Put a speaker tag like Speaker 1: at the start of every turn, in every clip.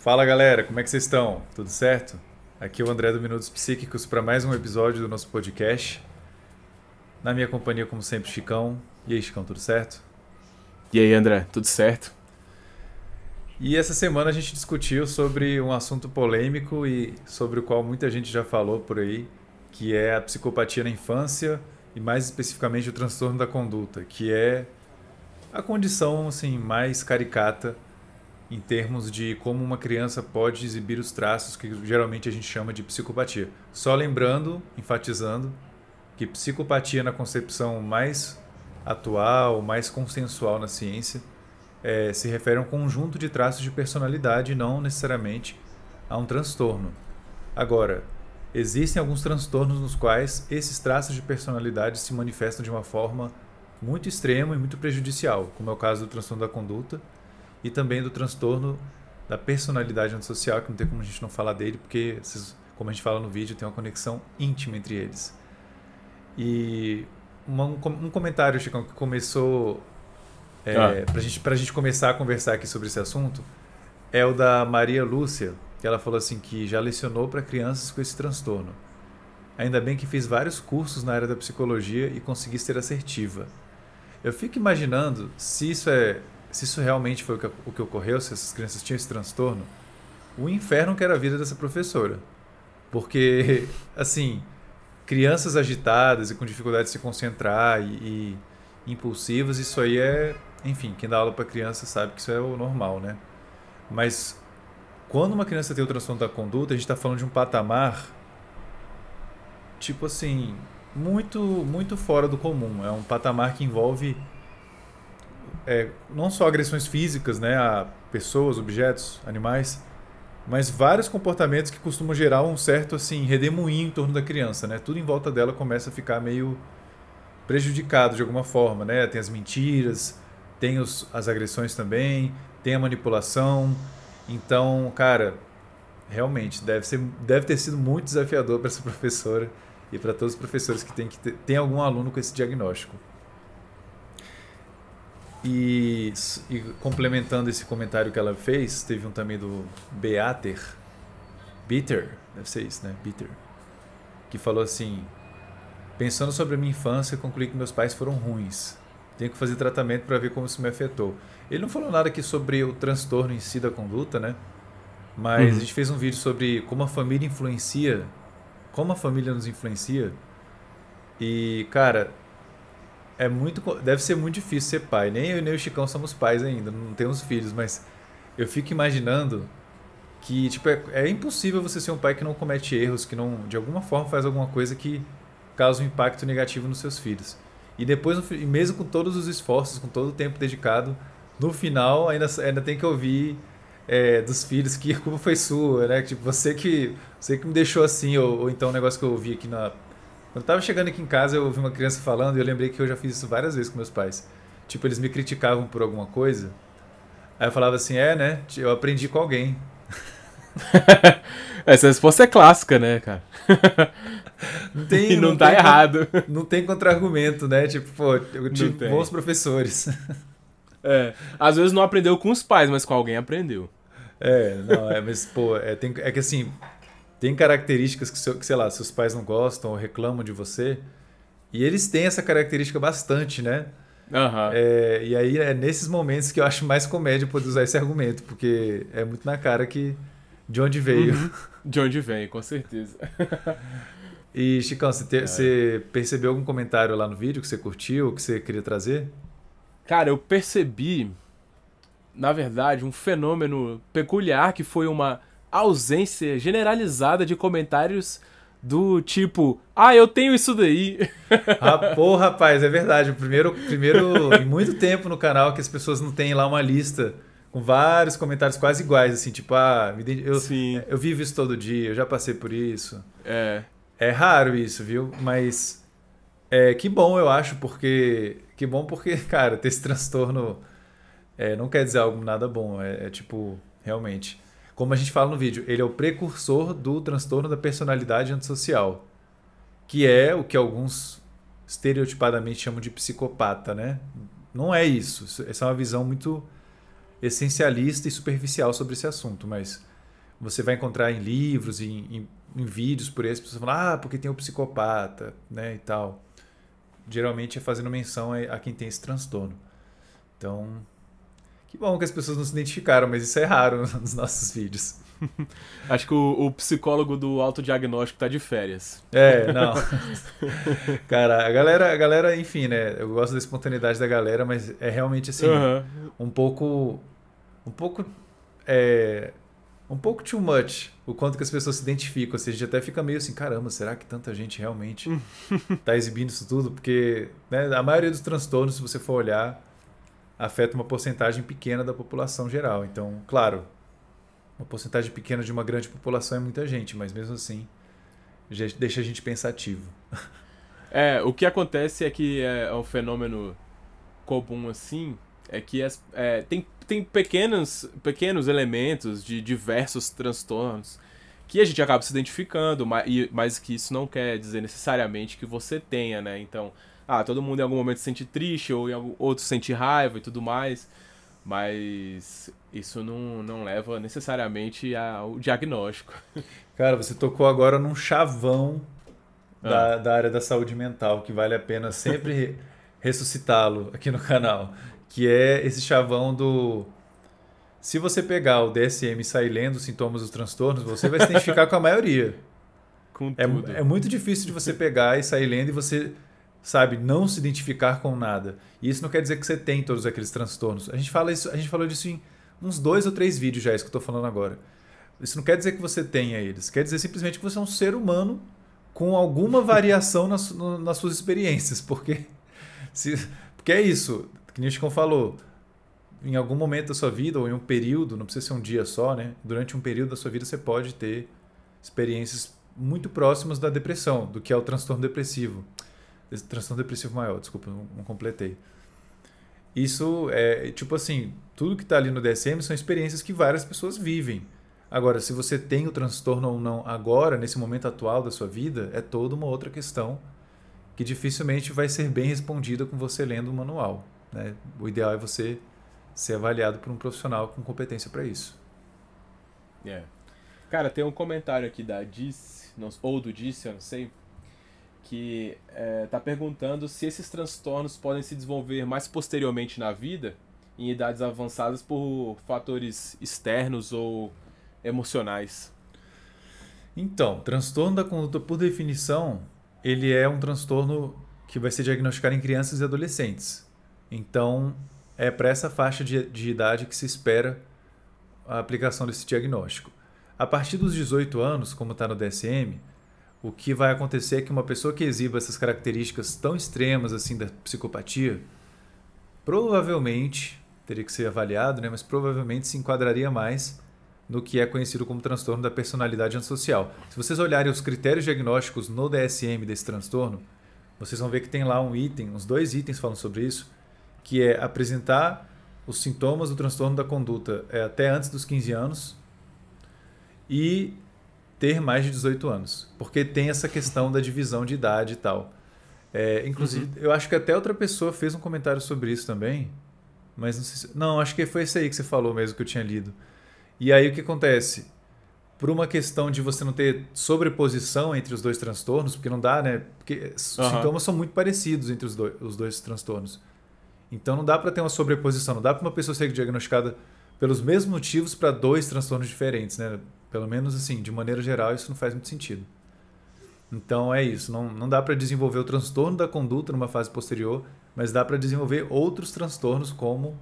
Speaker 1: Fala galera, como é que vocês estão? Tudo certo? Aqui é o André do Minutos Psíquicos para mais um episódio do nosso podcast. Na minha companhia, como sempre, Chicão. E aí, Chicão, tudo certo?
Speaker 2: E aí, André, tudo certo?
Speaker 1: E essa semana a gente discutiu sobre um assunto polêmico e sobre o qual muita gente já falou por aí, que é a psicopatia na infância e mais especificamente o transtorno da conduta, que é a condição assim mais caricata em termos de como uma criança pode exibir os traços que geralmente a gente chama de psicopatia. Só lembrando, enfatizando, que psicopatia na concepção mais atual, mais consensual na ciência, é, se refere a um conjunto de traços de personalidade, não necessariamente a um transtorno. Agora, existem alguns transtornos nos quais esses traços de personalidade se manifestam de uma forma muito extrema e muito prejudicial, como é o caso do transtorno da conduta e também do transtorno da personalidade antissocial, que não tem como a gente não falar dele, porque, como a gente fala no vídeo, tem uma conexão íntima entre eles. E um, um, comentário, Chicão, que começou é, ah. para gente, a gente começar a conversar aqui sobre esse assunto, é o da Maria Lúcia, que ela falou assim que já lecionou para crianças com esse transtorno. Ainda bem que fiz vários cursos na área da psicologia e consegui ser assertiva. Eu fico imaginando se isso é se isso realmente foi o que, o que ocorreu, se essas crianças tinham esse transtorno, o inferno que era a vida dessa professora. Porque, assim, crianças agitadas e com dificuldade de se concentrar e, e impulsivas, isso aí é. Enfim, quem dá aula para criança sabe que isso é o normal, né? Mas quando uma criança tem o transtorno da conduta, a gente está falando de um patamar, tipo assim, muito, muito fora do comum. É um patamar que envolve é, não só agressões físicas né, a pessoas, objetos, animais, mas vários comportamentos que costumam gerar um certo assim redemoinho em torno da criança. Né? Tudo em volta dela começa a ficar meio prejudicado de alguma forma. Né? Tem as mentiras, tem os, as agressões também, tem a manipulação. Então, cara, realmente deve, ser, deve ter sido muito desafiador para essa professora e para todos os professores que têm que ter, tem algum aluno com esse diagnóstico. E, e, complementando esse comentário que ela fez, teve um também do Beater, Bitter, deve ser isso, né? Bitter, que falou assim: Pensando sobre a minha infância, concluí que meus pais foram ruins. Tenho que fazer tratamento para ver como isso me afetou. Ele não falou nada aqui sobre o transtorno em si da conduta, né? Mas uhum. a gente fez um vídeo sobre como a família influencia, como a família nos influencia. E, cara, é muito. Deve ser muito difícil ser pai. Nem eu nem o Chicão somos pais ainda, não temos filhos, mas eu fico imaginando que tipo, é, é, impossível você ser um pai que não comete erros, que não de alguma forma faz alguma coisa que causa um impacto negativo nos seus filhos. E depois, mesmo com todos os esforços, com todo o tempo dedicado, no final ainda, ainda tem que ouvir é, dos filhos que a culpa foi sua, né? Tipo, você que, você que me deixou assim, ou, ou então um negócio que eu ouvi aqui na quando eu tava chegando aqui em casa, eu ouvi uma criança falando e eu lembrei que eu já fiz isso várias vezes com meus pais. Tipo, eles me criticavam por alguma coisa. Aí eu falava assim: é, né? Eu aprendi com alguém.
Speaker 2: Essa resposta é clássica, né, cara?
Speaker 1: Não tem,
Speaker 2: e não, não tá tem, errado.
Speaker 1: Não tem contra-argumento, né? Tipo, pô, eu tive bons professores.
Speaker 2: É, às vezes não aprendeu com os pais, mas com alguém aprendeu.
Speaker 1: É, não, é, mas, pô, é, tem, é que assim, tem características que, que, sei lá, seus pais não gostam ou reclamam de você. E eles têm essa característica bastante, né?
Speaker 2: Uhum.
Speaker 1: É, e aí é nesses momentos que eu acho mais comédia poder usar esse argumento, porque é muito na cara que de onde veio. Uhum.
Speaker 2: De onde vem, com certeza.
Speaker 1: e, Chicão, você, te, é. você percebeu algum comentário lá no vídeo que você curtiu, que você queria trazer?
Speaker 2: Cara, eu percebi, na verdade, um fenômeno peculiar que foi uma ausência generalizada de comentários do tipo, ah, eu tenho isso daí.
Speaker 1: Ah, pô, rapaz, é verdade. O primeiro, primeiro em muito tempo no canal que as pessoas não têm lá uma lista com vários comentários quase iguais, assim, tipo, ah, eu,
Speaker 2: Sim.
Speaker 1: eu vivo isso todo dia, eu já passei por isso.
Speaker 2: É.
Speaker 1: É raro isso, viu? Mas é que bom, eu acho, porque que bom porque, cara, ter esse transtorno é, não quer dizer algo nada bom, é, é tipo, realmente como a gente fala no vídeo, ele é o precursor do transtorno da personalidade antissocial, que é o que alguns estereotipadamente chamam de psicopata, né? Não é isso. Essa é uma visão muito essencialista e superficial sobre esse assunto, mas você vai encontrar em livros, em, em, em vídeos por aí, as pessoas falam, ah, porque tem o psicopata, né, e tal. Geralmente é fazendo menção a, a quem tem esse transtorno. Então, que bom que as pessoas não se identificaram, mas isso é raro nos nossos vídeos.
Speaker 2: Acho que o, o, psicólogo do autodiagnóstico tá de férias.
Speaker 1: É, não. Cara, a galera, a galera, enfim, né? Eu gosto da espontaneidade da galera, mas é realmente assim, uhum. um pouco. Um pouco. É, um pouco too much o quanto que as pessoas se identificam. Ou seja, a gente até fica meio assim, caramba, será que tanta gente realmente tá exibindo isso tudo? Porque né, a maioria dos transtornos, se você for olhar, afeta uma porcentagem pequena da população geral. Então, claro, uma porcentagem pequena de uma grande população é muita gente, mas mesmo assim deixa a gente pensativo.
Speaker 2: É, o que acontece é que é um fenômeno comum assim, é que as, é, tem, tem pequenos, pequenos elementos de diversos transtornos que a gente acaba se identificando, mas, mas que isso não quer dizer necessariamente que você tenha, né? Então, ah, todo mundo em algum momento se sente triste, ou em algum, outro sente raiva e tudo mais. Mas isso não, não leva necessariamente ao diagnóstico.
Speaker 1: Cara, você tocou agora num chavão da, ah. da área da saúde mental, que vale a pena sempre ressuscitá-lo aqui no canal. Que é esse chavão do. Se você pegar o DSM e sair lendo os sintomas dos transtornos, você vai se identificar com a maioria.
Speaker 2: Com tudo.
Speaker 1: É, é muito difícil de você pegar e sair lendo e você sabe, não se identificar com nada. E isso não quer dizer que você tem todos aqueles transtornos. A gente fala isso, a gente falou disso em uns dois ou três vídeos já, isso que eu estou falando agora. Isso não quer dizer que você tenha eles, quer dizer simplesmente que você é um ser humano com alguma variação nas, no, nas suas experiências, porque se, porque é isso, que Chico falou, em algum momento da sua vida ou em um período, não precisa ser um dia só, né? Durante um período da sua vida você pode ter experiências muito próximas da depressão, do que é o transtorno depressivo transtorno depressivo maior, desculpa, não, não, completei. Isso é, tipo assim, tudo que está ali no DSM são experiências que várias pessoas vivem. Agora, se você tem o transtorno ou não agora, nesse momento atual da sua vida, é toda uma outra questão que dificilmente vai ser bem respondida com você lendo o manual. Né? O ideal é você ser avaliado por um profissional com competência para isso.
Speaker 2: Yeah. Cara, tem um comentário aqui da Dice, ou do Dice, eu não sei, que está é, perguntando se esses transtornos podem se desenvolver mais posteriormente na vida, em idades avançadas, por fatores externos ou emocionais.
Speaker 1: Então, transtorno da conduta, por definição, ele é um transtorno que vai ser diagnosticado em crianças e adolescentes. Então, é para essa faixa de, de idade que se espera a aplicação desse diagnóstico. A partir dos 18 anos, como está no DSM, o que vai acontecer é que uma pessoa que exiba essas características tão extremas assim da psicopatia, provavelmente teria que ser avaliado, né, mas provavelmente se enquadraria mais no que é conhecido como transtorno da personalidade antissocial. Se vocês olharem os critérios diagnósticos no DSM desse transtorno, vocês vão ver que tem lá um item, uns dois itens falam sobre isso, que é apresentar os sintomas do transtorno da conduta é, até antes dos 15 anos e ter mais de 18 anos, porque tem essa questão da divisão de idade e tal. É, inclusive, uhum. eu acho que até outra pessoa fez um comentário sobre isso também, mas não sei se, Não, acho que foi esse aí que você falou mesmo que eu tinha lido. E aí o que acontece? Por uma questão de você não ter sobreposição entre os dois transtornos, porque não dá, né? Porque os uhum. sintomas são muito parecidos entre os dois, os dois transtornos. Então não dá para ter uma sobreposição, não dá para uma pessoa ser diagnosticada pelos mesmos motivos para dois transtornos diferentes, né? Pelo menos assim, de maneira geral, isso não faz muito sentido. Então é isso, não, não dá para desenvolver o transtorno da conduta numa fase posterior, mas dá para desenvolver outros transtornos como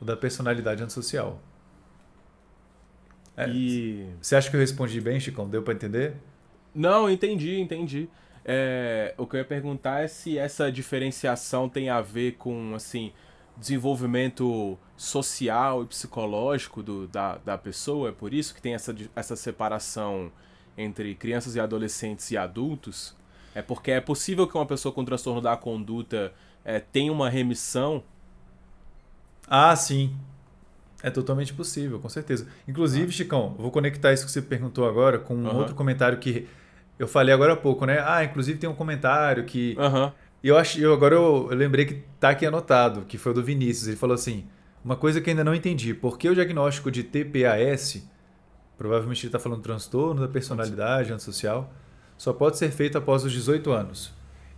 Speaker 1: o da personalidade antissocial. É, e... Você acha que eu respondi bem, Chicão? Deu para entender?
Speaker 2: Não, entendi, entendi. É, o que eu ia perguntar é se essa diferenciação tem a ver com, assim, desenvolvimento social e psicológico do, da, da pessoa, é por isso que tem essa, essa separação entre crianças e adolescentes e adultos. É porque é possível que uma pessoa com transtorno da conduta é, tenha uma remissão.
Speaker 1: Ah, sim. É totalmente possível, com certeza. Inclusive, ah. Chicão, vou conectar isso que você perguntou agora com um uhum. outro comentário que eu falei agora há pouco, né? Ah, inclusive tem um comentário que
Speaker 2: uhum.
Speaker 1: E eu, acho, eu agora eu, eu, lembrei que tá aqui anotado, que foi o do Vinícius. Ele falou assim: Uma coisa que ainda não entendi, por que o diagnóstico de TPAS, provavelmente ele está falando transtorno da personalidade antissocial, só pode ser feito após os 18 anos?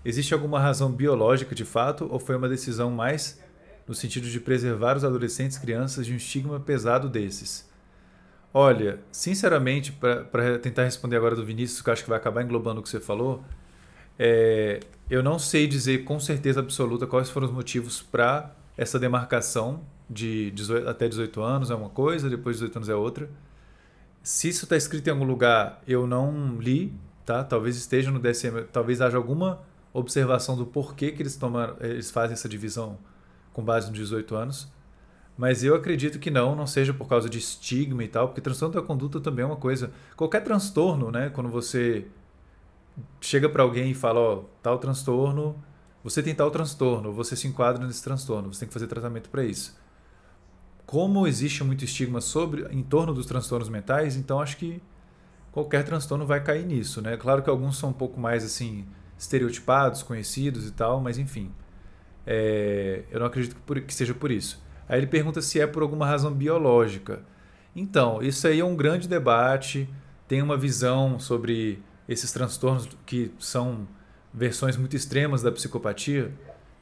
Speaker 1: Existe alguma razão biológica de fato ou foi uma decisão mais no sentido de preservar os adolescentes crianças de um estigma pesado desses? Olha, sinceramente, para tentar responder agora do Vinícius, que eu acho que vai acabar englobando o que você falou, é, eu não sei dizer com certeza absoluta quais foram os motivos para essa demarcação de 18, até 18 anos é uma coisa, depois de 18 anos é outra. Se isso está escrito em algum lugar, eu não li, tá? Talvez esteja no DSM, talvez haja alguma observação do porquê que eles tomaram, eles fazem essa divisão com base nos 18 anos. Mas eu acredito que não, não seja por causa de estigma e tal, porque transtorno da conduta também é uma coisa. Qualquer transtorno, né? Quando você chega para alguém e fala, ó, tal transtorno, você tem tal transtorno, você se enquadra nesse transtorno, você tem que fazer tratamento para isso. Como existe muito estigma sobre em torno dos transtornos mentais, então acho que qualquer transtorno vai cair nisso, né? Claro que alguns são um pouco mais assim estereotipados, conhecidos e tal, mas enfim, é, eu não acredito que, por, que seja por isso. Aí ele pergunta se é por alguma razão biológica. Então, isso aí é um grande debate. Tem uma visão sobre esses transtornos que são versões muito extremas da psicopatia,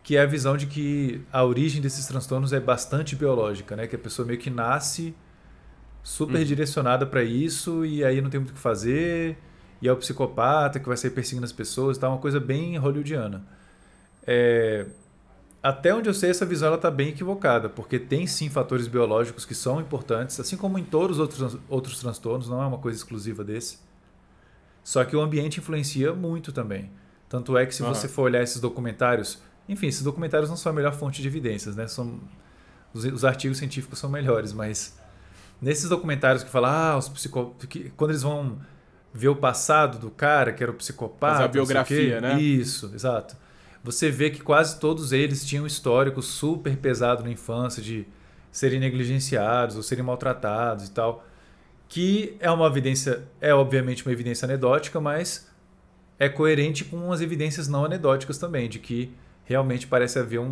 Speaker 1: que é a visão de que a origem desses transtornos é bastante biológica, né? Que a pessoa meio que nasce super hum. direcionada para isso e aí não tem muito o que fazer, e é o psicopata que vai sair perseguindo as pessoas, tá uma coisa bem hollywoodiana. É, até onde eu sei, essa visão está bem equivocada, porque tem sim fatores biológicos que são importantes, assim como em todos os outros, outros transtornos, não é uma coisa exclusiva desse. Só que o ambiente influencia muito também. Tanto é que se uhum. você for olhar esses documentários, enfim, esses documentários não são a melhor fonte de evidências, né? São, os, os artigos científicos são melhores, mas nesses documentários que falam, ah, os psicópatas, quando eles vão ver o passado do cara, que era o psicopata. Fazer
Speaker 2: a biografia, né?
Speaker 1: Isso, exato você vê que quase todos eles tinham um histórico super pesado na infância de serem negligenciados ou serem maltratados e tal, que é uma evidência, é obviamente uma evidência anedótica, mas é coerente com as evidências não anedóticas também, de que realmente parece haver um,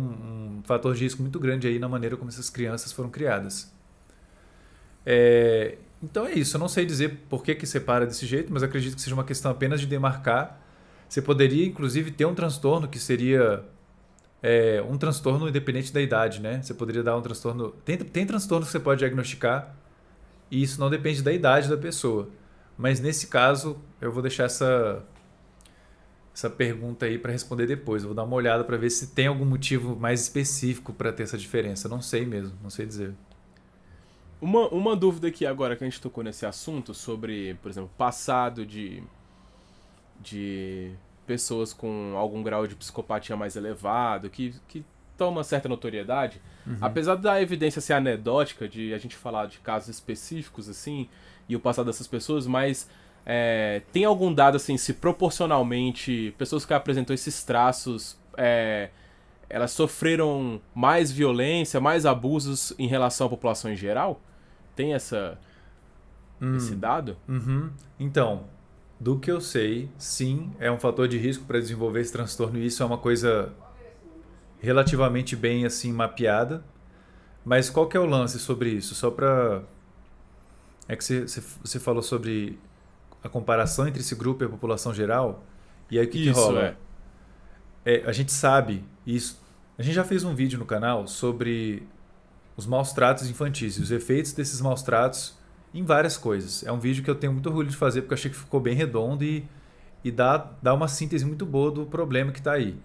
Speaker 1: um fator de risco muito grande aí na maneira como essas crianças foram criadas. É, então é isso, eu não sei dizer por que, que separa desse jeito, mas acredito que seja uma questão apenas de demarcar você poderia, inclusive, ter um transtorno que seria é, um transtorno independente da idade, né? Você poderia dar um transtorno. Tem, tem transtornos que você pode diagnosticar e isso não depende da idade da pessoa. Mas nesse caso, eu vou deixar essa, essa pergunta aí para responder depois. Eu vou dar uma olhada para ver se tem algum motivo mais específico para ter essa diferença. Não sei mesmo, não sei dizer.
Speaker 2: Uma, uma dúvida aqui agora que a gente tocou nesse assunto sobre, por exemplo, passado de de pessoas com algum grau de psicopatia mais elevado, que, que toma certa notoriedade, uhum. apesar da evidência ser anedótica, de a gente falar de casos específicos, assim, e o passado dessas pessoas, mas é, tem algum dado, assim, se proporcionalmente pessoas que apresentam esses traços, é, elas sofreram mais violência, mais abusos em relação à população em geral? Tem essa, hum. esse dado?
Speaker 1: Uhum. Então, do que eu sei, sim, é um fator de risco para desenvolver esse transtorno e isso é uma coisa relativamente bem assim mapeada. Mas qual que é o lance sobre isso? Só para é que você, você falou sobre a comparação entre esse grupo e a população geral. E aí o que, isso, que rola? É. é. a gente sabe isso. A gente já fez um vídeo no canal sobre os maus tratos infantis e os efeitos desses maus tratos em várias coisas. É um vídeo que eu tenho muito orgulho de fazer porque eu achei que ficou bem redondo e, e dá, dá uma síntese muito boa do problema que está aí.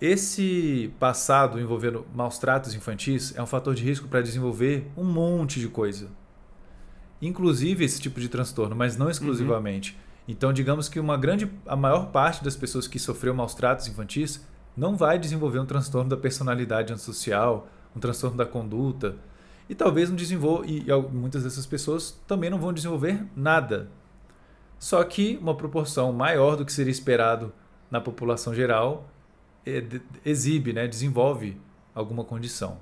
Speaker 1: Esse passado envolvendo maus tratos infantis é um fator de risco para desenvolver um monte de coisa. Inclusive esse tipo de transtorno, mas não exclusivamente. Uhum. Então, digamos que uma grande, a maior parte das pessoas que sofreu maus tratos infantis não vai desenvolver um transtorno da personalidade antissocial, um transtorno da conduta, e talvez não desenvolva, e muitas dessas pessoas também não vão desenvolver nada. Só que uma proporção maior do que seria esperado na população geral exibe, né, desenvolve alguma condição.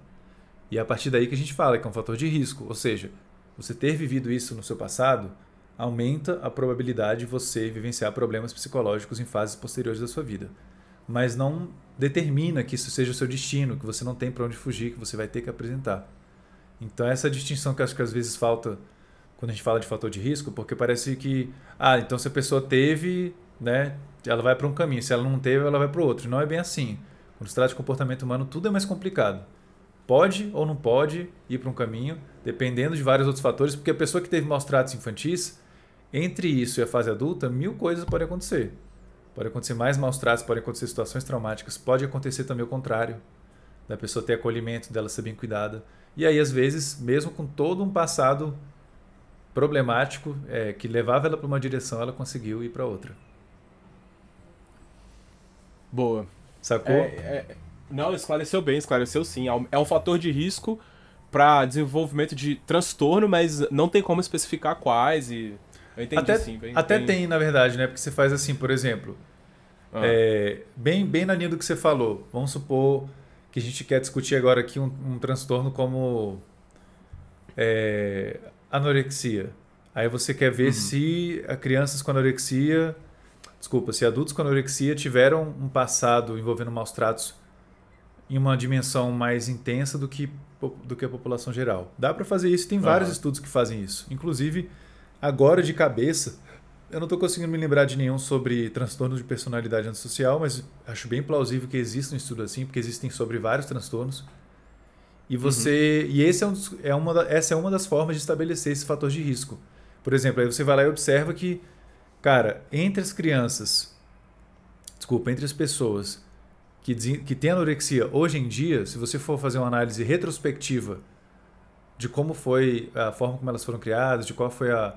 Speaker 1: E é a partir daí que a gente fala que é um fator de risco, ou seja, você ter vivido isso no seu passado aumenta a probabilidade de você vivenciar problemas psicológicos em fases posteriores da sua vida. mas não determina que isso seja o seu destino, que você não tem para onde fugir, que você vai ter que apresentar. Então essa distinção que acho que às vezes falta quando a gente fala de fator de risco, porque parece que ah, então se a pessoa teve, né, ela vai para um caminho, se ela não teve, ela vai para o outro. Não é bem assim. Quando se trata de comportamento humano, tudo é mais complicado. Pode ou não pode ir para um caminho, dependendo de vários outros fatores, porque a pessoa que teve maus tratos infantis, entre isso e a fase adulta, mil coisas podem acontecer. Pode acontecer mais maus tratos, pode acontecer situações traumáticas, pode acontecer também o contrário, da pessoa ter acolhimento, dela ser bem cuidada. E aí, às vezes, mesmo com todo um passado problemático é, que levava ela para uma direção, ela conseguiu ir para outra.
Speaker 2: Boa.
Speaker 1: Sacou?
Speaker 2: É, é, não, esclareceu bem, esclareceu sim. É, é um fator de risco para desenvolvimento de transtorno, mas não tem como especificar quais e eu entendi
Speaker 1: até,
Speaker 2: sim. Bem,
Speaker 1: até
Speaker 2: bem...
Speaker 1: tem, na verdade, né? Porque você faz assim, por exemplo, ah. é, bem, bem na linha do que você falou. Vamos supor que a gente quer discutir agora aqui um, um transtorno como é, anorexia. Aí você quer ver uhum. se crianças com anorexia, desculpa, se adultos com anorexia tiveram um passado envolvendo maus tratos em uma dimensão mais intensa do que, do que a população geral. Dá para fazer isso, tem vários uhum. estudos que fazem isso. Inclusive, agora de cabeça, eu não estou conseguindo me lembrar de nenhum sobre transtorno de personalidade antissocial, mas acho bem plausível que exista um estudo assim, porque existem sobre vários transtornos. E você. Uhum. E esse é, um, é uma, essa é uma das formas de estabelecer esse fator de risco. Por exemplo, aí você vai lá e observa que, cara, entre as crianças, desculpa, entre as pessoas que, que têm anorexia hoje em dia, se você for fazer uma análise retrospectiva de como foi a forma como elas foram criadas, de qual foi a,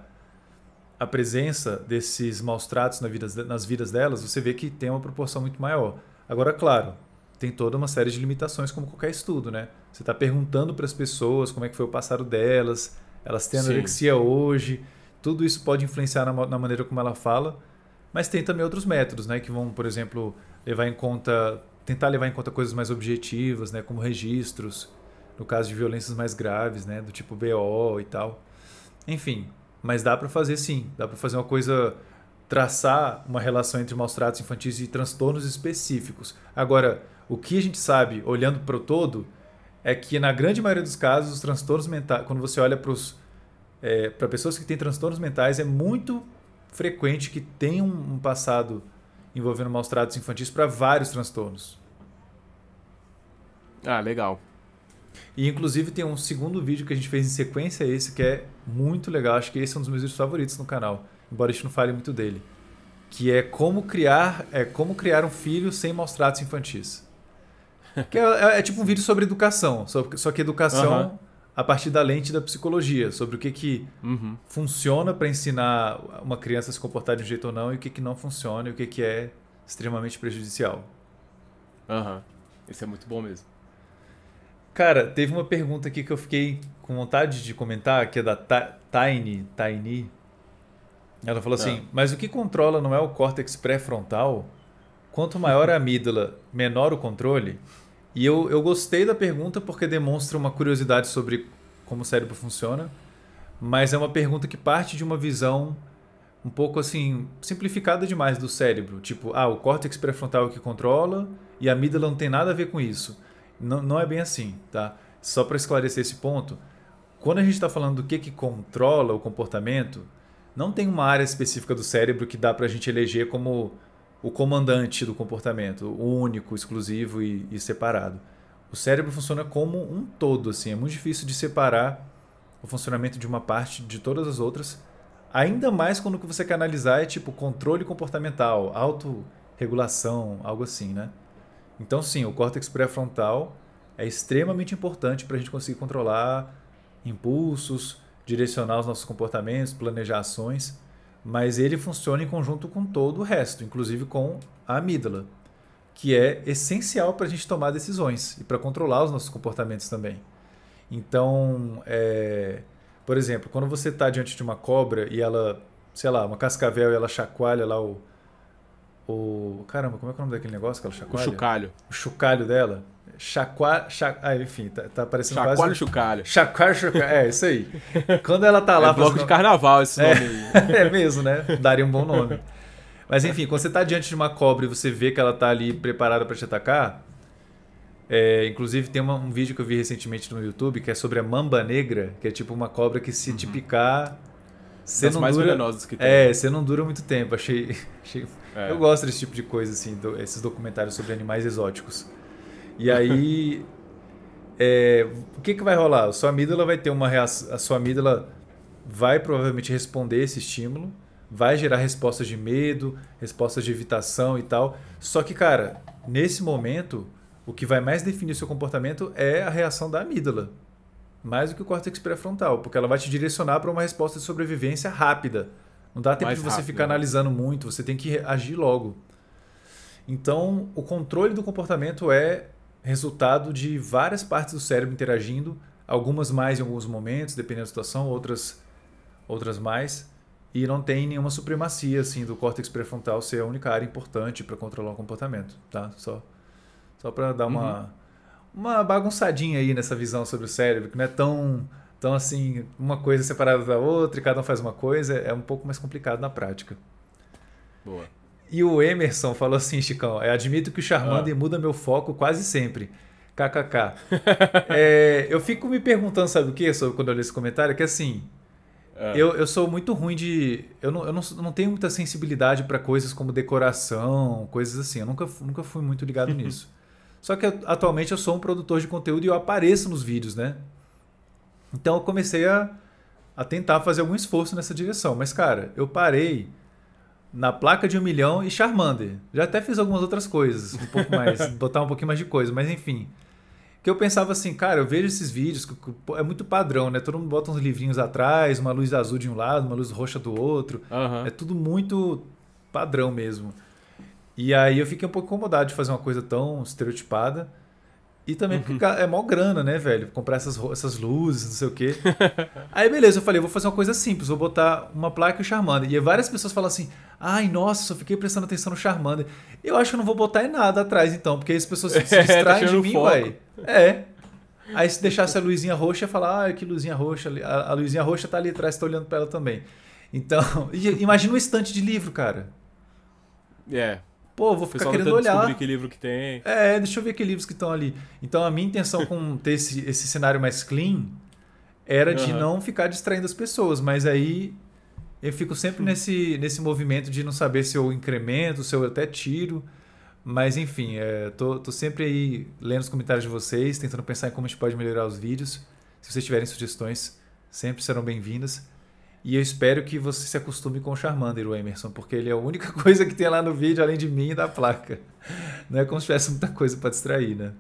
Speaker 1: a presença desses maus tratos na vida, nas vidas delas, você vê que tem uma proporção muito maior. Agora, claro, tem toda uma série de limitações, como qualquer estudo, né? Você está perguntando para as pessoas como é que foi o passado delas, elas têm anorexia Sim. hoje, tudo isso pode influenciar na, na, maneira como ela fala, mas tem também outros métodos, né? Que vão, por exemplo, levar em conta, tentar levar em conta coisas mais objetivas, né? Como registros, no caso de violências mais graves, né? Do tipo BO e tal. Enfim, mas dá para fazer sim, dá para fazer uma coisa traçar uma relação entre maus tratos infantis e transtornos específicos. Agora, o que a gente sabe, olhando para o todo, é que na grande maioria dos casos, os transtornos mentais, quando você olha para é, para pessoas que têm transtornos mentais, é muito frequente que tenham um passado envolvendo maus tratos infantis para vários transtornos.
Speaker 2: Ah, legal.
Speaker 1: E inclusive tem um segundo vídeo que a gente fez em sequência esse que é muito legal. Acho que esse é um dos meus vídeos favoritos no canal, embora a gente não fale muito dele, que é como criar, é como criar um filho sem maus tratos infantis. Que é, é, é, tipo um vídeo sobre educação, só, só que educação uhum. A partir da lente da psicologia, sobre o que, que uhum. funciona para ensinar uma criança a se comportar de um jeito ou não e o que, que não funciona e o que, que é extremamente prejudicial.
Speaker 2: Aham. Uhum. Isso é muito bom mesmo.
Speaker 1: Cara, teve uma pergunta aqui que eu fiquei com vontade de comentar, que é da Tiny, Tiny. Ela falou assim: Mas o que controla não é o córtex pré-frontal? Quanto maior a amígdala, menor o controle? E eu, eu gostei da pergunta porque demonstra uma curiosidade sobre como o cérebro funciona, mas é uma pergunta que parte de uma visão um pouco assim, simplificada demais do cérebro. Tipo, ah, o córtex pré-frontal é o que controla e a amígdala não tem nada a ver com isso. Não, não é bem assim, tá? Só para esclarecer esse ponto, quando a gente está falando do que, que controla o comportamento, não tem uma área específica do cérebro que dá para a gente eleger como o comandante do comportamento, o único, exclusivo e, e, separado. O cérebro funciona como um todo, assim, é muito difícil de separar o funcionamento de uma parte de todas as outras, ainda mais quando o que você quer analisar é tipo controle comportamental, autorregulação, algo assim, né? Então, sim, o córtex pré-frontal é extremamente importante para a gente conseguir controlar impulsos, direcionar os nossos comportamentos, planejar ações mas ele funciona em conjunto com todo o resto, inclusive com a amígdala, que é essencial para a gente tomar decisões e para controlar os nossos comportamentos também. Então, é, por exemplo, quando você está diante de uma cobra e ela, sei lá, uma cascavel e ela chacoalha lá o, o. Caramba, como é, é o nome daquele negócio que ela chacoalha?
Speaker 2: O chocalho.
Speaker 1: O chocalho dela. Chacoalho. Chac... Ah, enfim, tá, tá parecendo
Speaker 2: Chacoalho
Speaker 1: quase...
Speaker 2: chocalho.
Speaker 1: Chacoalho chocalho. É, isso aí. Quando ela tá lá.
Speaker 2: É bloco fazendo... de carnaval esse nome
Speaker 1: é, aí. é mesmo, né? Daria um bom nome. Mas enfim, quando você está diante de uma cobra e você vê que ela está ali preparada para te atacar, é, inclusive tem uma, um vídeo que eu vi recentemente no YouTube que é sobre a mamba negra, que é tipo uma cobra que se uhum. te picar, você não
Speaker 2: mais
Speaker 1: dura,
Speaker 2: venenosas que tem.
Speaker 1: É, você não dura muito tempo. Achei, achei é. eu gosto desse tipo de coisa assim, do, esses documentários sobre animais exóticos. E aí é, o que, que vai rolar? A sua amígdala vai ter uma reação. A sua amígdala vai provavelmente responder esse estímulo, vai gerar respostas de medo, respostas de evitação e tal. Só que, cara, nesse momento, o que vai mais definir o seu comportamento é a reação da amígdala, mais do que o córtex pré-frontal, porque ela vai te direcionar para uma resposta de sobrevivência rápida. Não dá tempo mais de você rápido, ficar né? analisando muito, você tem que agir logo. Então, o controle do comportamento é resultado de várias partes do cérebro interagindo, algumas mais em alguns momentos, dependendo da situação, outras outras mais, e não tem nenhuma supremacia assim do córtex pré-frontal ser a única área importante para controlar o comportamento, tá? Só só para dar uma uhum. uma bagunçadinha aí nessa visão sobre o cérebro, que não é tão tão assim, uma coisa separada da outra e cada um faz uma coisa, é um pouco mais complicado na prática.
Speaker 2: Boa.
Speaker 1: E o Emerson falou assim, Chicão, eu admito que o Charmander ah. muda meu foco quase sempre. KKK. é, eu fico me perguntando, sabe o que, sobre quando eu leio esse comentário? Que assim, ah. eu, eu sou muito ruim de. Eu não, eu não, não tenho muita sensibilidade para coisas como decoração, coisas assim. Eu nunca, nunca fui muito ligado nisso. Só que atualmente eu sou um produtor de conteúdo e eu apareço nos vídeos, né? Então eu comecei a, a tentar fazer algum esforço nessa direção. Mas, cara, eu parei na placa de um milhão e Charmander. Já até fiz algumas outras coisas, um pouco mais, botar um pouquinho mais de coisa, mas enfim. Que eu pensava assim, cara, eu vejo esses vídeos, que é muito padrão, né? Todo mundo bota uns livrinhos atrás, uma luz azul de um lado, uma luz roxa do outro.
Speaker 2: Uhum.
Speaker 1: É tudo muito padrão mesmo. E aí eu fiquei um pouco incomodado de fazer uma coisa tão estereotipada. E também uhum. porque é mó grana, né, velho? Comprar essas, essas luzes, não sei o quê. Aí, beleza, eu falei, vou fazer uma coisa simples, vou botar uma placa e o Charmander. E várias pessoas falam assim, ai, nossa, só fiquei prestando atenção no Charmander. Eu acho que eu não vou botar nada atrás, então, porque as pessoas se é, distraem tá de mim, ué. É. Aí se deixasse a luzinha roxa, ia falar, ah, que luzinha roxa. A, a luzinha roxa tá ali atrás, tá olhando para ela também. Então, imagina um estante de livro, cara.
Speaker 2: É.
Speaker 1: Pô, vou ficar querendo olhar.
Speaker 2: que livro que tem.
Speaker 1: É, deixa eu ver que livros que estão ali. Então a minha intenção com ter esse, esse cenário mais clean era de uhum. não ficar distraindo as pessoas, mas aí eu fico sempre nesse, nesse movimento de não saber se eu incremento, se eu até tiro. Mas enfim, é, tô, tô sempre aí lendo os comentários de vocês, tentando pensar em como a gente pode melhorar os vídeos. Se vocês tiverem sugestões, sempre serão bem-vindas. E eu espero que você se acostume com o Charmander, o Emerson, porque ele é a única coisa que tem lá no vídeo, além de mim e da placa. Não é como se tivesse muita coisa para distrair, né?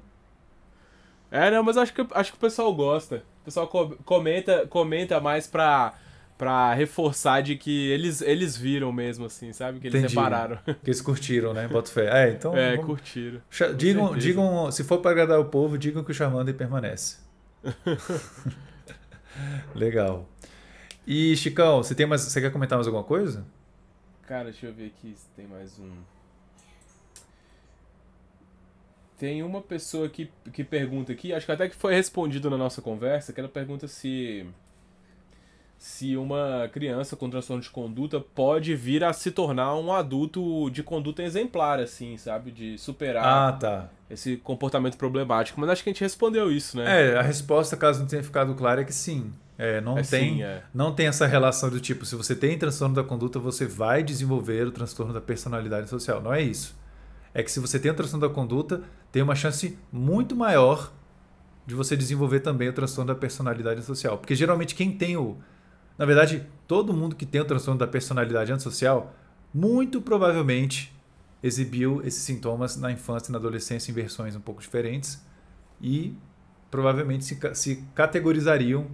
Speaker 2: É, não, mas acho que, acho que o pessoal gosta. O pessoal comenta, comenta mais pra, pra reforçar de que eles, eles viram mesmo, assim, sabe? Que eles Entendi. repararam.
Speaker 1: Que eles curtiram, né? Boto fé. É, então.
Speaker 2: É, vamos... curtiram.
Speaker 1: Digam, digam, se for para agradar o povo, digam que o Charmander permanece. Legal. E, Chicão, você tem mais. Você quer comentar mais alguma coisa?
Speaker 2: Cara, deixa eu ver aqui se tem mais um. Tem uma pessoa que, que pergunta aqui, acho que até que foi respondido na nossa conversa, que ela pergunta se se uma criança com transtorno de conduta pode vir a se tornar um adulto de conduta exemplar, assim, sabe? De superar
Speaker 1: ah, tá.
Speaker 2: esse comportamento problemático. Mas acho que a gente respondeu isso, né?
Speaker 1: É, a resposta, caso não tenha ficado claro, é que sim. É, não, é tem, sim, é. não tem essa relação do tipo, se você tem transtorno da conduta, você vai desenvolver o transtorno da personalidade social. Não é isso. É que se você tem o transtorno da conduta, tem uma chance muito maior de você desenvolver também o transtorno da personalidade social. Porque geralmente quem tem o. Na verdade, todo mundo que tem o transtorno da personalidade antissocial, muito provavelmente exibiu esses sintomas na infância e na adolescência em versões um pouco diferentes e provavelmente se, se categorizariam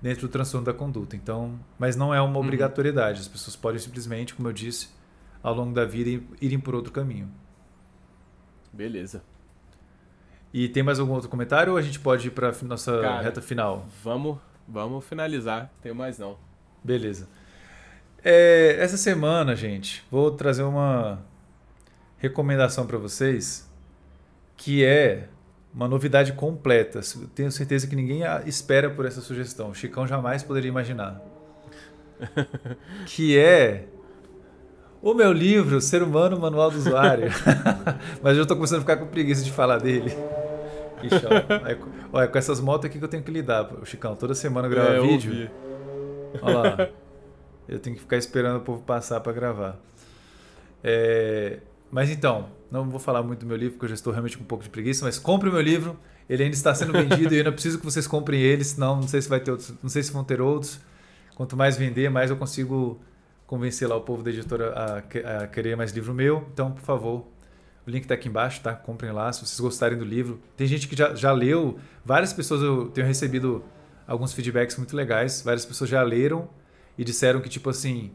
Speaker 1: dentro do transtorno da conduta. Então, mas não é uma uhum. obrigatoriedade. As pessoas podem simplesmente, como eu disse, ao longo da vida irem por outro caminho.
Speaker 2: Beleza.
Speaker 1: E tem mais algum outro comentário ou a gente pode ir para nossa Cara, reta final?
Speaker 2: Vamos, vamos finalizar. Tem mais não.
Speaker 1: Beleza. É, essa semana, gente, vou trazer uma recomendação para vocês que é uma novidade completa. Tenho certeza que ninguém espera por essa sugestão. O Chicão jamais poderia imaginar. que é O meu livro, Ser Humano, Manual do Usuário. Mas eu tô começando a ficar com preguiça de falar dele. Ixi, ó, olha, com essas motos aqui que eu tenho que lidar, Chicão. Toda semana eu gravo é, vídeo. Olha lá. Eu tenho que ficar esperando o povo passar para gravar. É, mas então, não vou falar muito do meu livro, porque eu já estou realmente com um pouco de preguiça, mas compre o meu livro. Ele ainda está sendo vendido e eu ainda preciso que vocês comprem ele, senão não sei se vai ter outros, não sei se vão ter outros. Quanto mais vender, mais eu consigo convencer lá o povo da editora a, a querer mais livro meu. Então, por favor, o link está aqui embaixo, tá? Comprem lá se vocês gostarem do livro. Tem gente que já, já leu, várias pessoas eu tenho recebido alguns feedbacks muito legais, várias pessoas já leram e disseram que, tipo assim,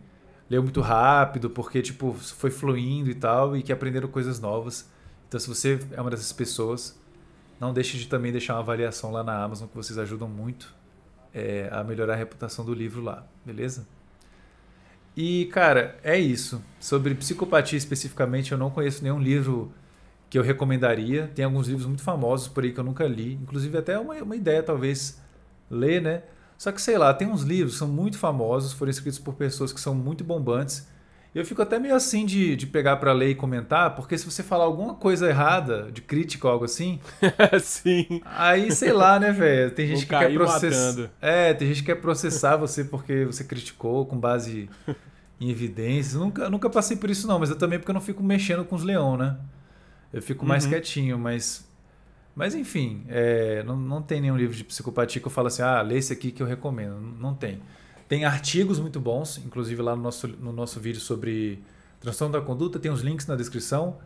Speaker 1: leu muito rápido, porque, tipo, foi fluindo e tal, e que aprenderam coisas novas. Então, se você é uma dessas pessoas, não deixe de também deixar uma avaliação lá na Amazon, que vocês ajudam muito é, a melhorar a reputação do livro lá, beleza? E, cara, é isso. Sobre psicopatia especificamente, eu não conheço nenhum livro que eu recomendaria. Tem alguns livros muito famosos por aí que eu nunca li. Inclusive, até uma, uma ideia, talvez, ler, né? Só que, sei lá, tem uns livros que são muito famosos, foram escritos por pessoas que são muito bombantes. Eu fico até meio assim de, de pegar para ler e comentar, porque se você falar alguma coisa errada, de crítica ou algo assim.
Speaker 2: Sim.
Speaker 1: Aí, sei lá, né, velho? Tem gente que quer processar. É, tem gente que quer processar você porque você criticou com base em evidências. Nunca, nunca passei por isso, não, mas eu também porque eu não fico mexendo com os leão, né? Eu fico mais uhum. quietinho, mas. Mas enfim, é, não, não tem nenhum livro de psicopatia que eu falo assim, ah, lê esse aqui que eu recomendo. Não tem. Tem artigos muito bons, inclusive lá no nosso, no nosso vídeo sobre transtorno da conduta, tem os links na descrição.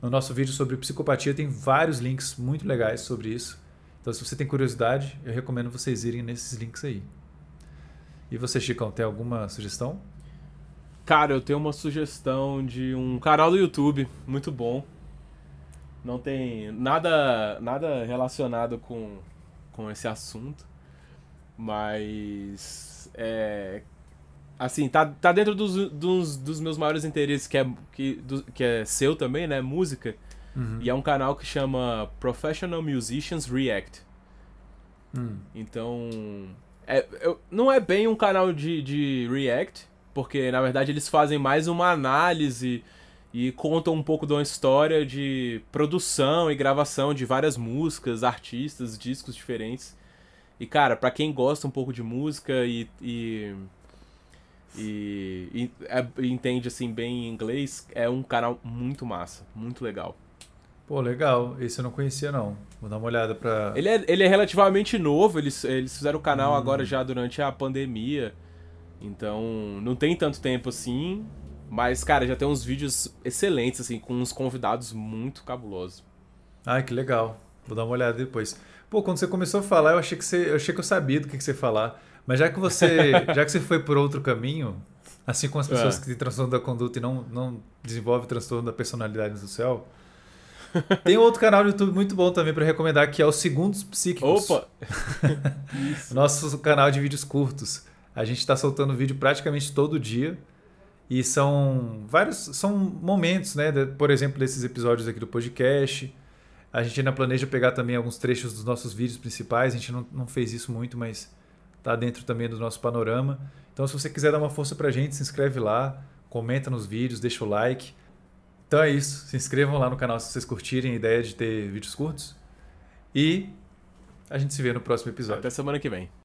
Speaker 1: No nosso vídeo sobre psicopatia tem vários links muito legais sobre isso. Então, se você tem curiosidade, eu recomendo vocês irem nesses links aí. E você, Chicão, tem alguma sugestão?
Speaker 2: Cara, eu tenho uma sugestão de um canal do YouTube muito bom. Não tem nada, nada relacionado com, com esse assunto, mas é, assim, tá, tá dentro dos, dos, dos, meus maiores interesses, que é, que, do, que é seu também, né? Música. Uhum. E é um canal que chama Professional Musicians React. Uhum. Então. É, eu, não é bem um canal de, de React, porque na verdade eles fazem mais uma análise e contam um pouco de uma história de produção e gravação de várias músicas, artistas, discos diferentes. E, cara, para quem gosta um pouco de música e. e, e, e é, entende assim bem inglês, é um canal muito massa, muito legal.
Speaker 1: Pô, legal. Esse eu não conhecia, não. Vou dar uma olhada pra.
Speaker 2: Ele é, ele é relativamente novo, eles, eles fizeram o canal hum. agora já durante a pandemia. Então, não tem tanto tempo assim. Mas, cara, já tem uns vídeos excelentes, assim, com uns convidados muito cabulosos.
Speaker 1: Ai, que legal. Vou dar uma olhada depois. Pô, quando você começou a falar, eu achei que você, eu achei que eu sabia do que, que você ia falar. Mas já que você, já que você foi por outro caminho, assim como as pessoas é. que têm transtorno da conduta e não, não desenvolvem transtorno da personalidade social, tem outro canal no YouTube muito bom também para recomendar, que é o Segundos Psíquicos.
Speaker 2: Opa!
Speaker 1: Nosso canal de vídeos curtos. A gente está soltando vídeo praticamente todo dia. E são vários são momentos, né? Por exemplo, desses episódios aqui do podcast a gente ainda planeja pegar também alguns trechos dos nossos vídeos principais. A gente não, não fez isso muito, mas está dentro também do nosso panorama. Então, se você quiser dar uma força para a gente, se inscreve lá, comenta nos vídeos, deixa o like. Então é isso. Se inscrevam lá no canal se vocês curtirem a ideia de ter vídeos curtos. E a gente se vê no próximo episódio.
Speaker 2: Até semana que vem.